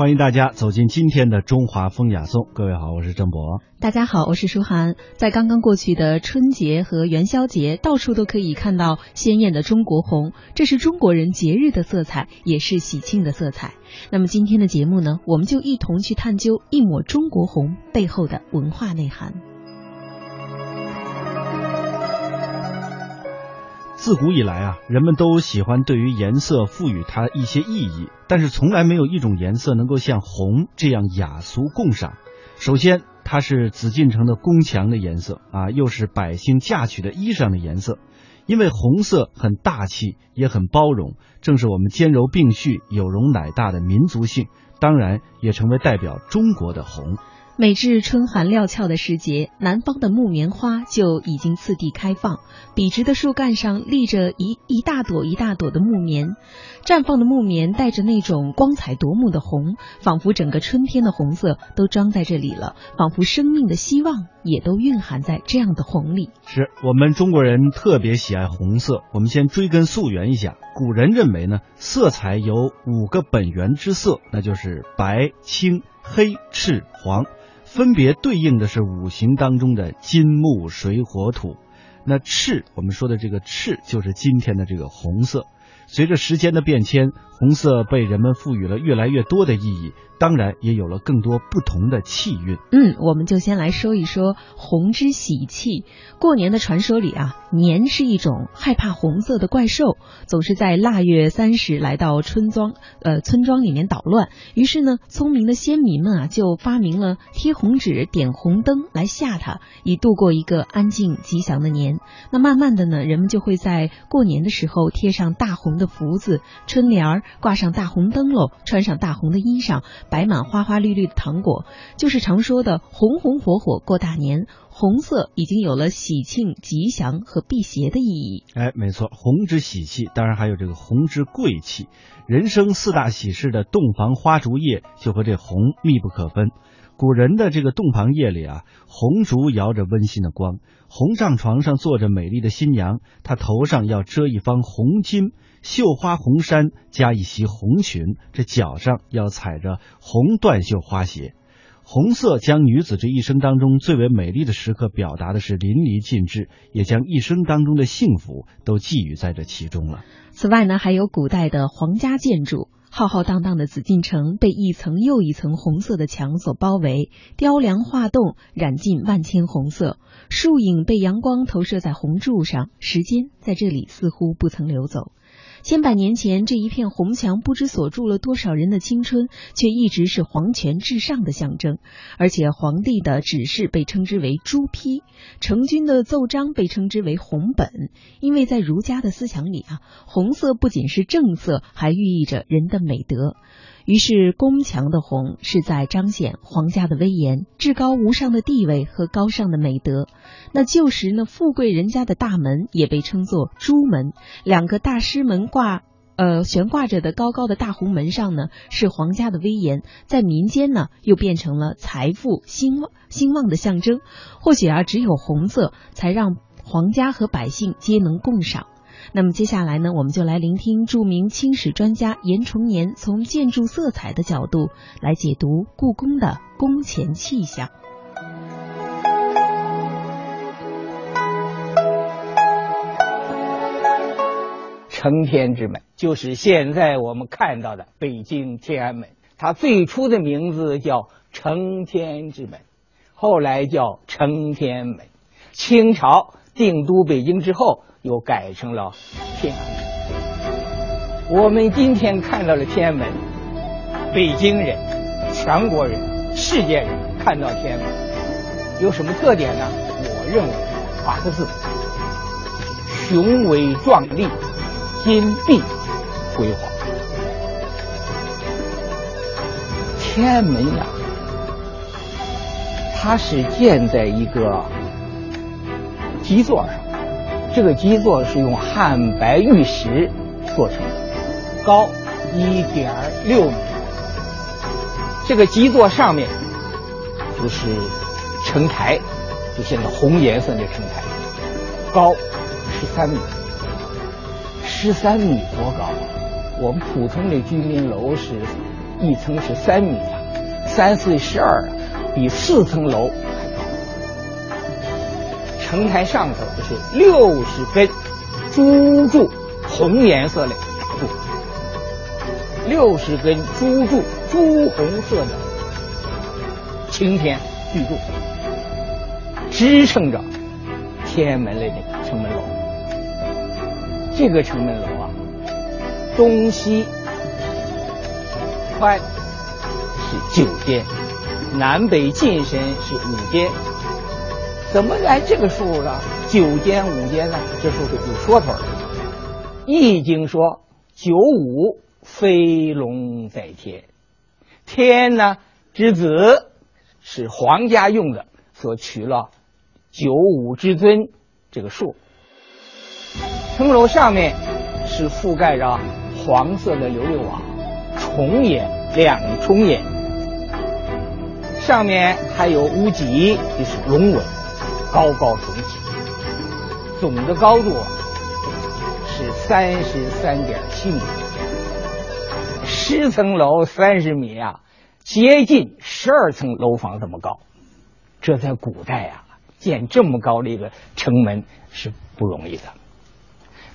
欢迎大家走进今天的中华风雅颂。各位好，我是郑博。大家好，我是舒涵。在刚刚过去的春节和元宵节，到处都可以看到鲜艳的中国红，这是中国人节日的色彩，也是喜庆的色彩。那么今天的节目呢，我们就一同去探究一抹中国红背后的文化内涵。自古以来啊，人们都喜欢对于颜色赋予它一些意义，但是从来没有一种颜色能够像红这样雅俗共赏。首先，它是紫禁城的宫墙的颜色啊，又是百姓嫁娶的衣裳的颜色。因为红色很大气，也很包容，正是我们兼柔并蓄、有容乃大的民族性，当然也成为代表中国的红。每至春寒料峭的时节，南方的木棉花就已经次第开放。笔直的树干上立着一一大朵一大朵的木棉，绽放的木棉带着那种光彩夺目的红，仿佛整个春天的红色都装在这里了，仿佛生命的希望也都蕴含在这样的红里。是我们中国人特别喜爱红色。我们先追根溯源一下，古人认为呢，色彩有五个本源之色，那就是白、青、黑、赤、黄。分别对应的是五行当中的金木水火土，那赤我们说的这个赤就是今天的这个红色。随着时间的变迁，红色被人们赋予了越来越多的意义。当然也有了更多不同的气韵。嗯，我们就先来说一说红之喜气。过年的传说里啊，年是一种害怕红色的怪兽，总是在腊月三十来到村庄，呃，村庄里面捣乱。于是呢，聪明的先民们啊，就发明了贴红纸、点红灯来吓他，以度过一个安静吉祥的年。那慢慢的呢，人们就会在过年的时候贴上大红的福字、春联儿，挂上大红灯笼，穿上大红的衣裳。摆满花花绿绿的糖果，就是常说的红红火火过大年。红色已经有了喜庆、吉祥和辟邪的意义。哎，没错，红之喜气，当然还有这个红之贵气。人生四大喜事的洞房花烛夜就和这红密不可分。古人的这个洞房夜里啊，红烛摇着温馨的光，红帐床上坐着美丽的新娘，她头上要遮一方红巾。绣花红衫加一袭红裙，这脚上要踩着红缎绣花鞋。红色将女子这一生当中最为美丽的时刻表达的是淋漓尽致，也将一生当中的幸福都寄予在这其中了。此外呢，还有古代的皇家建筑，浩浩荡荡的紫禁城被一层又一层红色的墙所包围，雕梁画栋染尽万千红色，树影被阳光投射在红柱上，时间在这里似乎不曾流走。千百年前，这一片红墙不知锁住了多少人的青春，却一直是皇权至上的象征。而且，皇帝的指示被称之为朱批，成军的奏章被称之为红本。因为在儒家的思想里啊，红色不仅是正色，还寓意着人的美德。于是，宫墙的红是在彰显皇家的威严、至高无上的地位和高尚的美德。那旧时呢，富贵人家的大门也被称作朱门，两个大师门挂，呃，悬挂着的高高的大红门上呢，是皇家的威严，在民间呢，又变成了财富兴旺兴旺的象征。或许啊，只有红色，才让皇家和百姓皆能共赏。那么接下来呢，我们就来聆听著名清史专家严崇年从建筑色彩的角度来解读故宫的宫前气象。承天之门就是现在我们看到的北京天安门，它最初的名字叫承天之门，后来叫承天门。清朝定都北京之后。又改成了天安门。我们今天看到了天安门，北京人、全国人、世界人看到天安门有什么特点呢？我认为八个字：雄伟壮丽、金碧辉煌。天安门呀，它是建在一个基座上。这个基座是用汉白玉石做成的，高一点六米。这个基座上面就是城台，就现在红颜色的城台，高十三米。十三米多高？我们普通的居民楼是一层是三米啊，三四十二，比四层楼。城台上头就是六十根朱柱，红颜色的柱，六十根朱柱，朱红色的擎天巨柱，支撑着天安门的那个城门楼。这个城门楼啊，东西宽是九间，南北进深是五间。怎么来这个数呢？九间五间呢？这数是有说头的。《易经》说：“九五飞龙在天。”天呢之子是皇家用的，所取了九五之尊这个数。城楼上面是覆盖着黄色的琉璃瓦，重檐两重檐，上面还有屋脊，就是龙尾，高高耸起。总的高度是三十三点七米，十层楼三十米啊，接近十二层楼房这么高。这在古代啊，建这么高的一个城门是不容易的。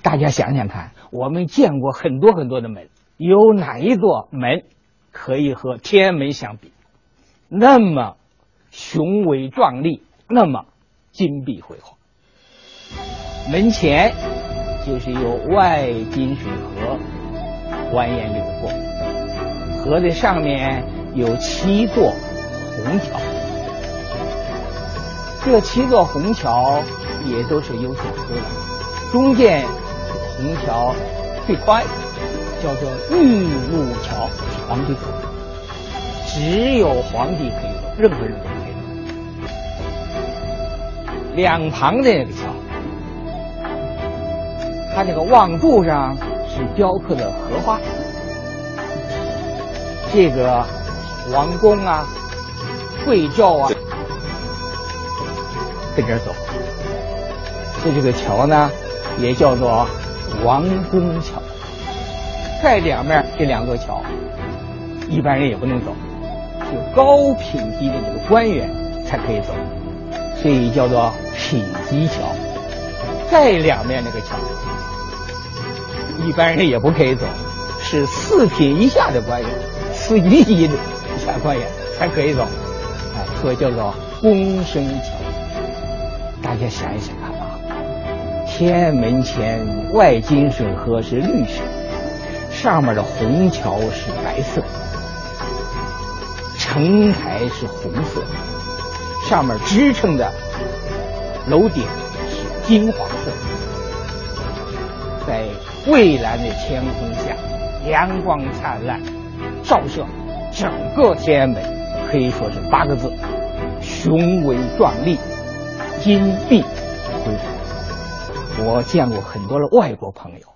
大家想想看，我们见过很多很多的门，有哪一座门可以和天安门相比？那么雄伟壮丽，那么金碧辉煌。门前就是有外金水河蜿蜒流过，河的上面有七座虹桥，这七座虹桥也都是有讲究的，中间。虹桥最宽，叫做玉露桥，皇帝走，只有皇帝可以走，任何人都可以走。两旁的那个桥，它那个望柱上是雕刻的荷花，这个王宫啊、贵胄啊，跟这走，所以这个桥呢，也叫做。王宫桥，在两面这两座桥，一般人也不能走，就高品级的这个官员才可以走，所以叫做品级桥。在两面那个桥，一般人也不可以走，是四品以下的官员，四一级的以下官员才可以走，哎，所以叫做公升桥。大家想一想看啊。天安门前外金水河是绿色，上面的虹桥是白色，城台是红色，上面支撑的楼顶是金黄色，在蔚蓝的天空下，阳光灿烂，照射整个天安门，可以说是八个字：雄伟壮丽，金碧辉煌。我见过很多的外国朋友，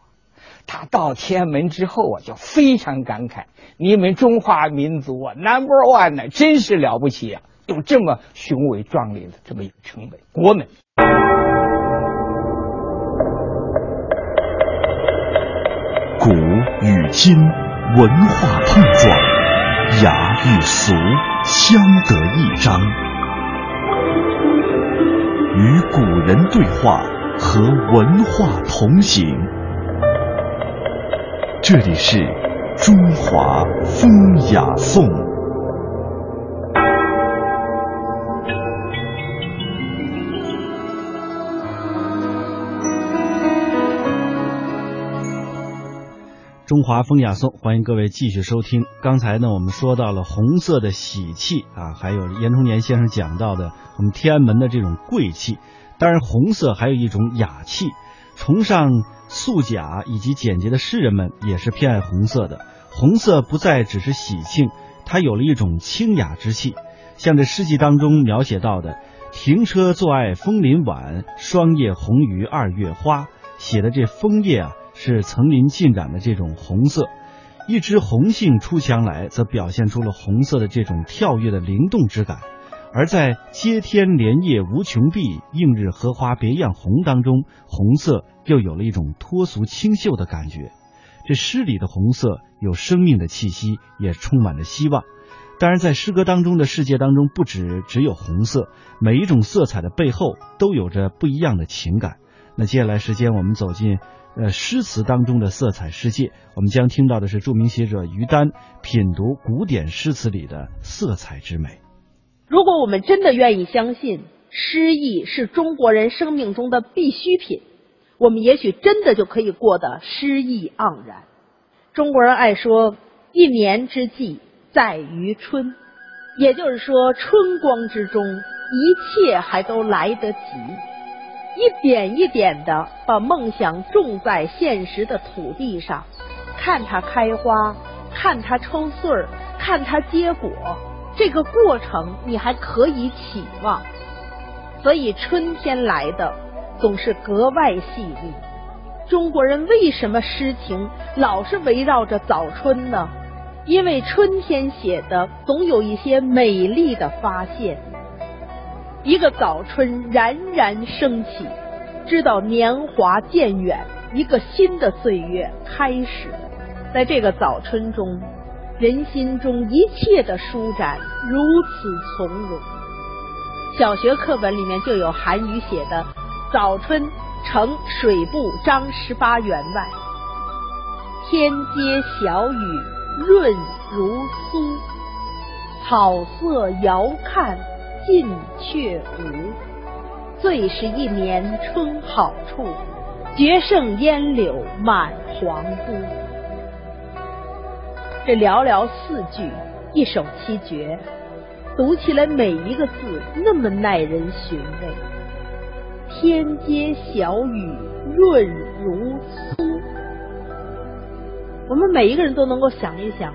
他到天安门之后啊，就非常感慨：你们中华民族啊，Number One 呢，真是了不起啊！有这么雄伟壮丽的这么一个城门国门。古与今文化碰撞，雅与俗相得益彰，与古人对话。和文化同行，这里是中华风雅颂。中华风雅颂，欢迎各位继续收听。刚才呢，我们说到了红色的喜气啊，还有严崇年先生讲到的我们天安门的这种贵气。当然，红色还有一种雅气，崇尚素雅以及简洁的诗人们也是偏爱红色的。红色不再只是喜庆，它有了一种清雅之气。像这诗集当中描写到的“停车坐爱枫林晚，霜叶红于二月花”，写的这枫叶啊是层林尽染的这种红色。一枝红杏出墙来，则表现出了红色的这种跳跃的灵动之感。而在“接天莲叶无穷碧，映日荷花别样红”当中，红色又有了一种脱俗清秀的感觉。这诗里的红色有生命的气息，也充满着希望。当然，在诗歌当中的世界当中，不止只有红色，每一种色彩的背后都有着不一样的情感。那接下来时间，我们走进呃诗词当中的色彩世界，我们将听到的是著名学者于丹品读古典诗词里的色彩之美。如果我们真的愿意相信诗意是中国人生命中的必需品，我们也许真的就可以过得诗意盎然。中国人爱说“一年之计”。在于春，也就是说，春光之中，一切还都来得及。一点一点的把梦想种在现实的土地上，看它开花，看它抽穗儿，看它结果，这个过程你还可以期望。所以春天来的总是格外细腻。中国人为什么诗情老是围绕着早春呢？因为春天写的总有一些美丽的发现，一个早春冉冉升起，知道年华渐远，一个新的岁月开始。在这个早春中，人心中一切的舒展如此从容。小学课本里面就有韩愈写的《早春呈水部张十八员外》，天街小雨。润如酥，草色遥看近却无。最是一年春好处，绝胜烟柳满皇都。这寥寥四句，一首七绝，读起来每一个字那么耐人寻味。天街小雨润如酥。我们每一个人都能够想一想，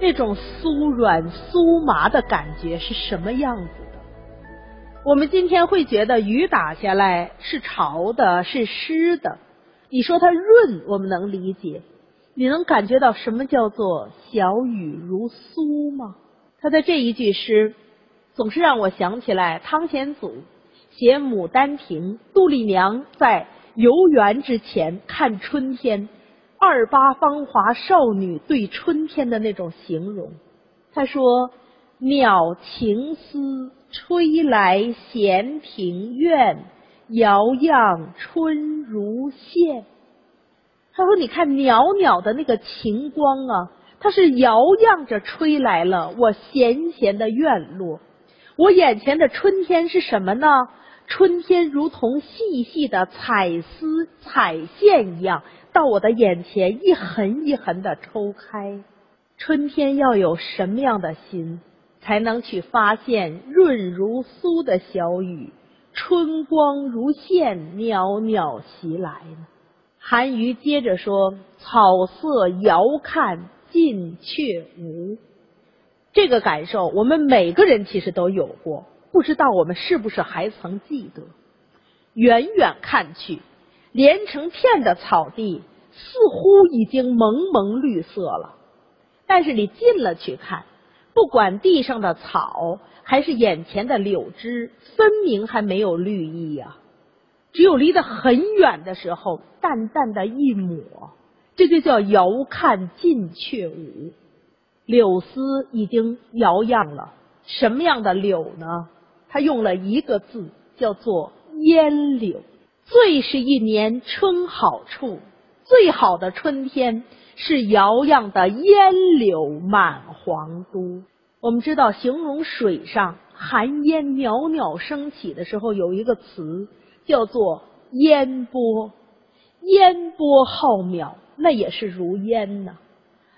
那种酥软酥麻的感觉是什么样子？我们今天会觉得雨打下来是潮的，是湿的。你说它润，我们能理解。你能感觉到什么叫做小雨如酥吗？他的这一句诗，总是让我想起来汤显祖写《牡丹亭》，杜丽娘在游园之前看春天。二八芳华少女对春天的那种形容，他说：“鸟情思吹来闲庭院，摇漾春如线。”他说：“你看袅袅的那个晴光啊，它是摇漾着吹来了我闲闲的院落。我眼前的春天是什么呢？春天如同细细的彩丝彩线一样。”到我的眼前，一横一横的抽开。春天要有什么样的心，才能去发现润如酥的小雨，春光如线袅袅袭来呢？韩愈接着说：“草色遥看近却无。”这个感受，我们每个人其实都有过，不知道我们是不是还曾记得？远远看去。连成片的草地似乎已经蒙蒙绿色了，但是你近了去看，不管地上的草还是眼前的柳枝，分明还没有绿意呀。只有离得很远的时候，淡淡的一抹，这就叫遥看近却无。柳丝已经摇漾了，什么样的柳呢？他用了一个字，叫做烟柳。最是一年春好处，最好的春天是摇漾的烟柳满皇都。我们知道，形容水上寒烟袅袅升起的时候，有一个词叫做烟波。烟波浩渺，那也是如烟呐；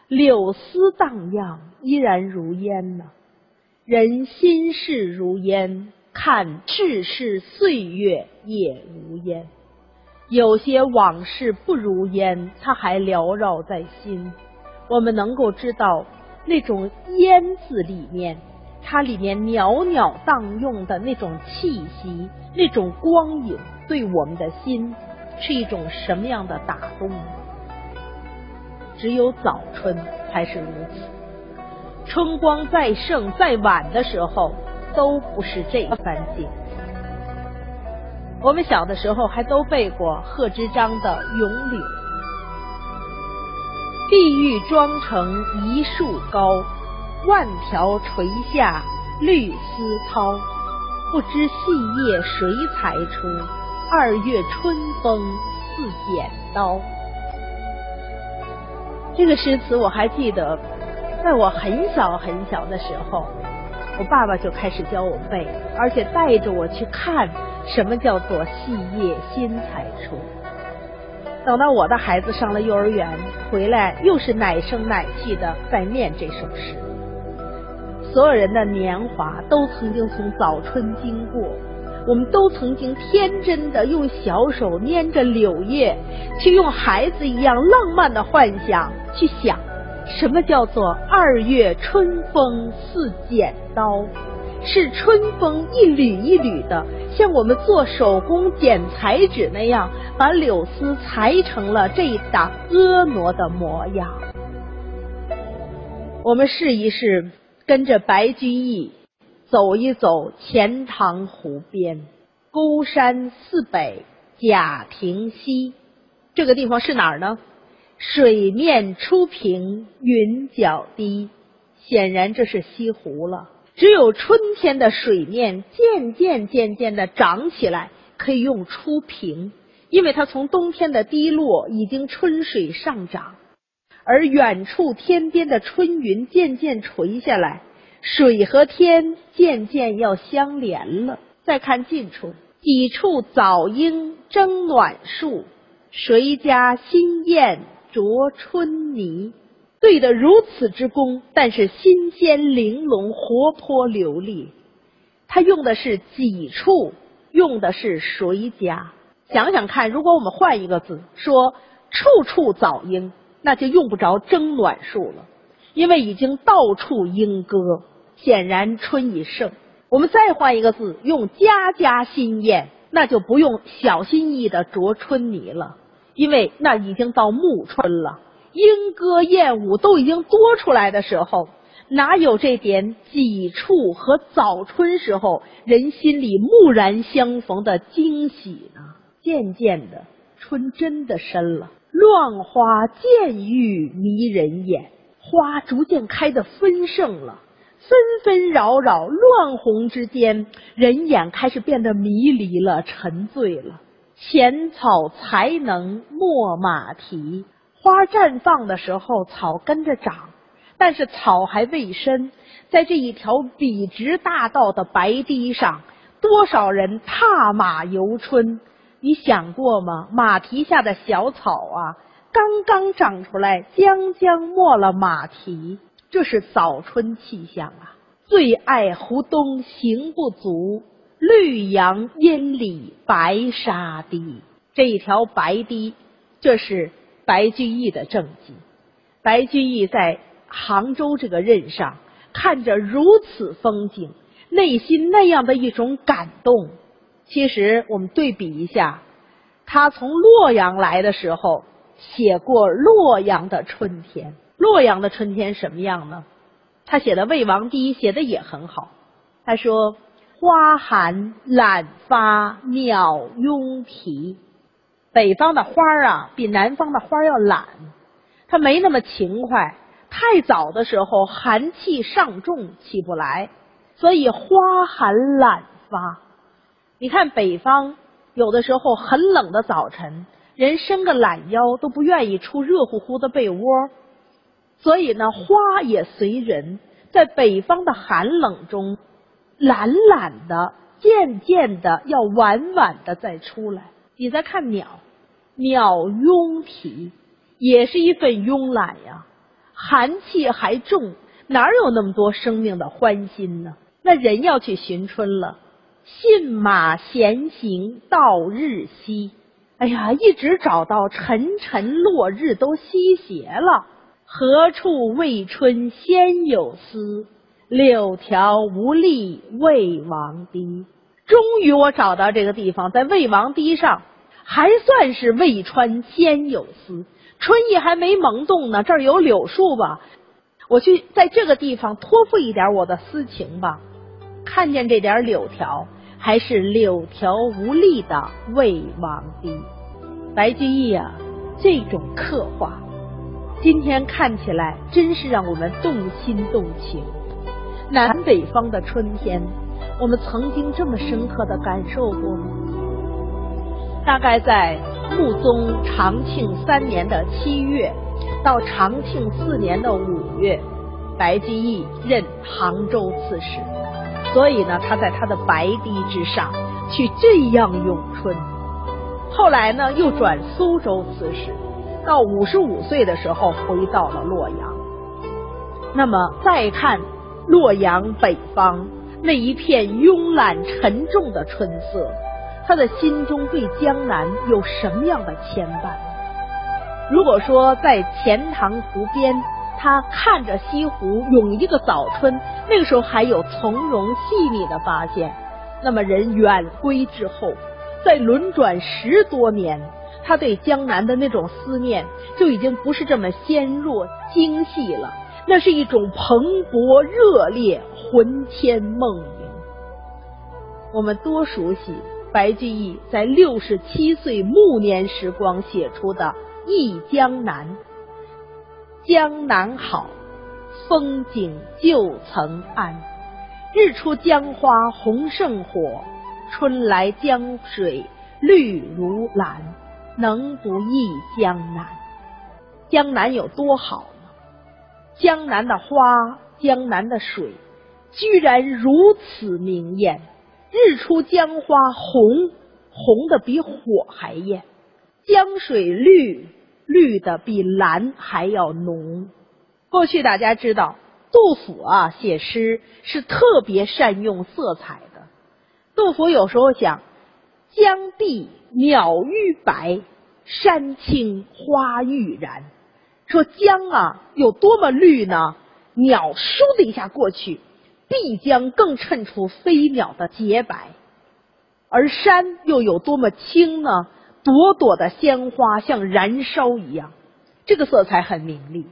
柳丝荡漾，依然如烟呐。人心事如烟。看世事岁月也如烟，有些往事不如烟，它还缭绕在心。我们能够知道那种烟字里面，它里面袅袅荡漾的那种气息，那种光影，对我们的心是一种什么样的打动？只有早春才是如此，春光再盛再晚的时候。都不是这番景。我们小的时候还都背过贺知章的《咏柳》：“碧玉妆成一树高，万条垂下绿丝绦。不知细叶谁裁出？二月春风似剪刀。这个诗词我还记得，在我很小很小的时候，我爸爸就开始教我背，而且带着我去看什么叫做细叶新裁出。等到我的孩子上了幼儿园，回来又是奶声奶气的在念这首诗。所有人的年华都曾经从早春经过，我们都曾经天真的用小手捏着柳叶，去用孩子一样浪漫的幻想去想，什么叫做二月春风似剪刀。是春风一缕一缕的，像我们做手工剪彩纸那样，把柳丝裁成了这一档婀娜的模样。我们试一试，跟着白居易走一走钱塘湖边，孤山寺北贾亭西，这个地方是哪儿呢？水面初平云脚低，显然这是西湖了。只有春天的水面渐渐渐渐的涨起来，可以用初平，因为它从冬天的低落已经春水上涨，而远处天边的春云渐渐垂下来，水和天渐渐要相连了。再看近处，几处早莺争暖树，谁家新燕啄春泥。对得如此之工，但是新鲜玲珑、活泼流利。他用的是几处，用的是谁家？想想看，如果我们换一个字，说处处早莺，那就用不着争暖树了，因为已经到处莺歌，显然春已盛。我们再换一个字，用家家新燕，那就不用小心翼翼的啄春泥了，因为那已经到暮春了。莺歌燕舞都已经多出来的时候，哪有这点几处和早春时候人心里蓦然相逢的惊喜呢？渐渐的，春真的深了，乱花渐欲迷人眼，花逐渐开得丰盛了，纷纷扰扰，乱红之间，人眼开始变得迷离了，沉醉了。浅草才能没马蹄。花绽放的时候，草跟着长，但是草还未深。在这一条笔直大道的白堤上，多少人踏马游春？你想过吗？马蹄下的小草啊，刚刚长出来，将将没了马蹄，这是早春气象啊！最爱湖东行不足，绿杨阴里白沙堤。这一条白堤，这是。白居易的政绩，白居易在杭州这个任上，看着如此风景，内心那样的一种感动。其实我们对比一下，他从洛阳来的时候，写过洛阳的春天。洛阳的春天什么样呢？他写的《魏王堤》写的也很好。他说：“花含懒发鸟拥啼。”北方的花儿啊，比南方的花儿要懒，它没那么勤快。太早的时候，寒气上重，起不来，所以花寒懒发。你看北方有的时候很冷的早晨，人伸个懒腰都不愿意出热乎乎的被窝，所以呢，花也随人，在北方的寒冷中，懒懒的，渐渐的要晚晚的再出来。你再看鸟。鸟慵啼，也是一份慵懒呀。寒气还重，哪有那么多生命的欢欣呢？那人要去寻春了，信马闲行到日西。哎呀，一直找到沉沉落日都西斜了。何处未春先有思？柳条无力魏王堤。终于我找到这个地方，在魏王堤上。还算是未穿先有丝，春意还没萌动呢。这儿有柳树吧？我去在这个地方托付一点我的私情吧。看见这点柳条，还是柳条无力的魏王堤。白居易啊，这种刻画，今天看起来真是让我们动心动情。南北方的春天，我们曾经这么深刻的感受过吗？大概在穆宗长庆三年的七月到长庆四年的五月，白居易任杭州刺史，所以呢，他在他的白堤之上去这样咏春。后来呢，又转苏州刺史，到五十五岁的时候回到了洛阳。那么再看洛阳北方那一片慵懒沉重的春色。他的心中对江南有什么样的牵绊？如果说在钱塘湖边，他看着西湖涌一个早春，那个时候还有从容细腻的发现，那么人远归之后，在轮转十多年，他对江南的那种思念就已经不是这么纤弱精细了，那是一种蓬勃热烈、魂牵梦萦。我们多熟悉。白居易在六十七岁暮年时光写出的《忆江南》，江南好，风景旧曾谙。日出江花红胜火，春来江水绿如蓝。能不忆江南？江南有多好呢？江南的花，江南的水，居然如此明艳。日出江花红，红的比火还艳；江水绿，绿的比蓝还要浓。过去大家知道，杜甫啊写诗是特别善用色彩的。杜甫有时候想，江碧鸟欲白，山青花欲燃。说江啊有多么绿呢？鸟倏的一下过去。必将更衬出飞鸟的洁白，而山又有多么青呢？朵朵的鲜花像燃烧一样，这个色彩很明丽。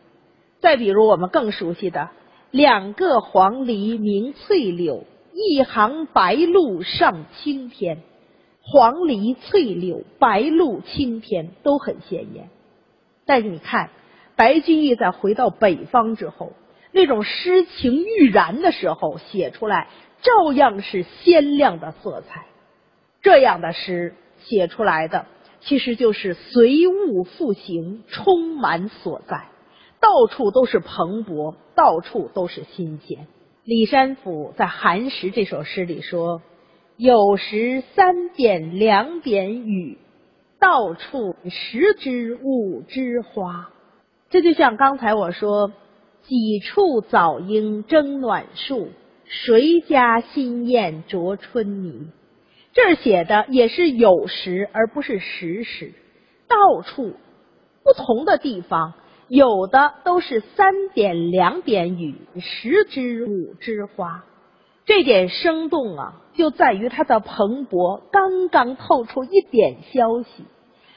再比如我们更熟悉的“两个黄鹂鸣翠柳，一行白鹭上青天”，黄鹂、翠柳、白鹭、青天都很鲜艳。但是你看，白居易在回到北方之后。那种诗情欲燃的时候写出来，照样是鲜亮的色彩。这样的诗写出来的，其实就是随物复形，充满所在，到处都是蓬勃，到处都是新鲜。李山甫在《寒食》这首诗里说：“有时三点两点雨，到处十枝五枝花。”这就像刚才我说。几处早莺争暖树，谁家新燕啄春泥？这儿写的也是有时，而不是时时。到处不同的地方，有的都是三点两点雨，十枝五枝花。这点生动啊，就在于它的蓬勃，刚刚透出一点消息，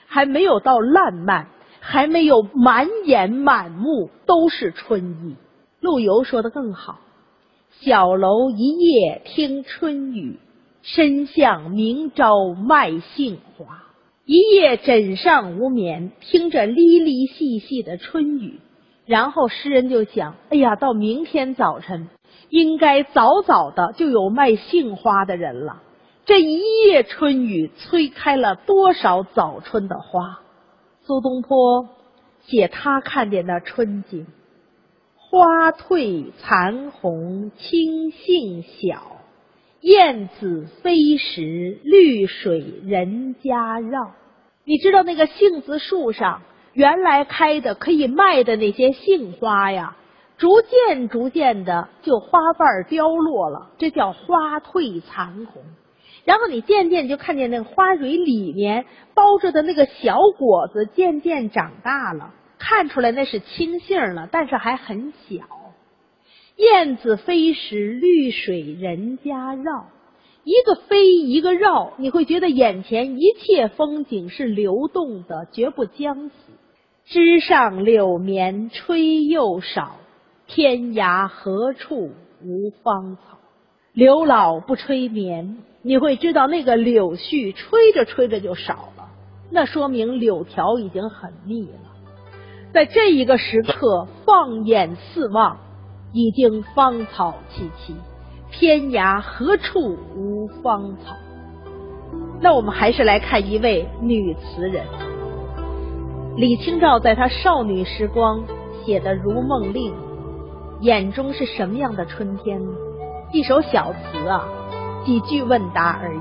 还没有到烂漫。还没有满眼满目都是春意。陆游说的更好：“小楼一夜听春雨，深巷明朝卖杏花。”一夜枕上无眠，听着沥沥细细的春雨，然后诗人就想：“哎呀，到明天早晨，应该早早的就有卖杏花的人了。这一夜春雨，催开了多少早春的花。”苏东坡写他看见的春景：花褪残红青杏小，燕子飞时绿水人家绕。你知道那个杏子树上原来开的可以卖的那些杏花呀，逐渐逐渐的就花瓣凋落了，这叫花褪残红。然后你渐渐就看见那个花蕊里面包着的那个小果子渐渐长大了，看出来那是青杏了，但是还很小。燕子飞时绿水人家绕，一个飞一个绕，你会觉得眼前一切风景是流动的，绝不僵死。枝上柳绵吹又少，天涯何处无芳草。柳老不吹绵。你会知道那个柳絮吹着吹着就少了，那说明柳条已经很密了。在这一个时刻，放眼四望，已经芳草萋萋，天涯何处无芳草？那我们还是来看一位女词人，李清照在她少女时光写的《如梦令》，眼中是什么样的春天呢？一首小词啊，几句问答而已。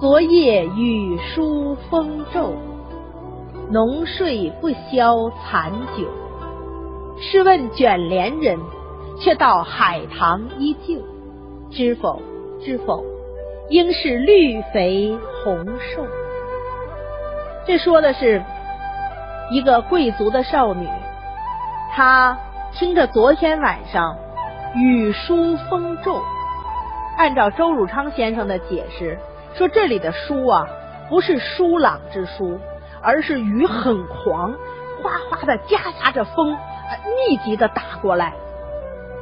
昨夜雨疏风骤。浓睡不消残酒，试问卷帘人，却道海棠依旧。知否？知否？应是绿肥红瘦。这说的是一个贵族的少女，她听着昨天晚上雨疏风骤。按照周汝昌先生的解释，说这里的疏啊，不是疏朗之疏。而是雨很狂，哗哗的夹杂着风，密集的打过来。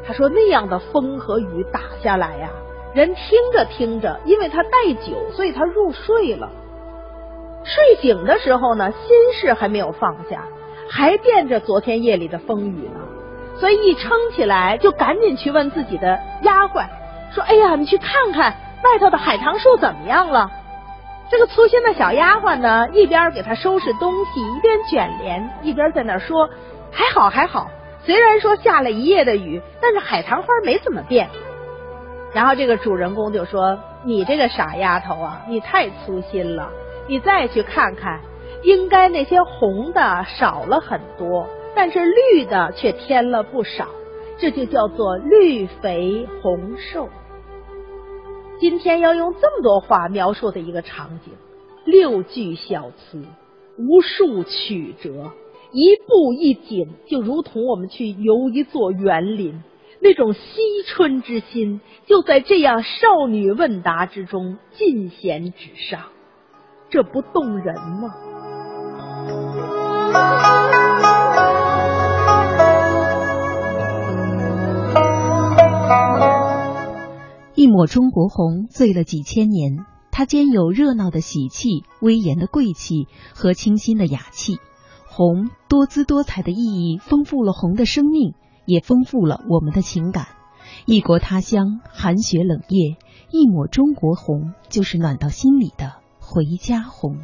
他说那样的风和雨打下来呀，人听着听着，因为他带酒，所以他入睡了。睡醒的时候呢，心事还没有放下，还惦着昨天夜里的风雨呢，所以一撑起来就赶紧去问自己的丫鬟，说：“哎呀，你去看看外头的海棠树怎么样了。”这个粗心的小丫鬟呢，一边给他收拾东西，一边卷帘，一边在那说：“还好还好，虽然说下了一夜的雨，但是海棠花没怎么变。”然后这个主人公就说：“你这个傻丫头啊，你太粗心了。你再去看看，应该那些红的少了很多，但是绿的却添了不少，这就叫做绿肥红瘦。”今天要用这么多话描述的一个场景，六句小词，无数曲折，一步一景，就如同我们去游一座园林，那种惜春之心就在这样少女问答之中尽显纸上，这不动人吗？一抹中国红，醉了几千年。它兼有热闹的喜气、威严的贵气和清新的雅气。红多姿多彩的意义，丰富了红的生命，也丰富了我们的情感。异国他乡，寒雪冷夜，一抹中国红，就是暖到心里的回家红。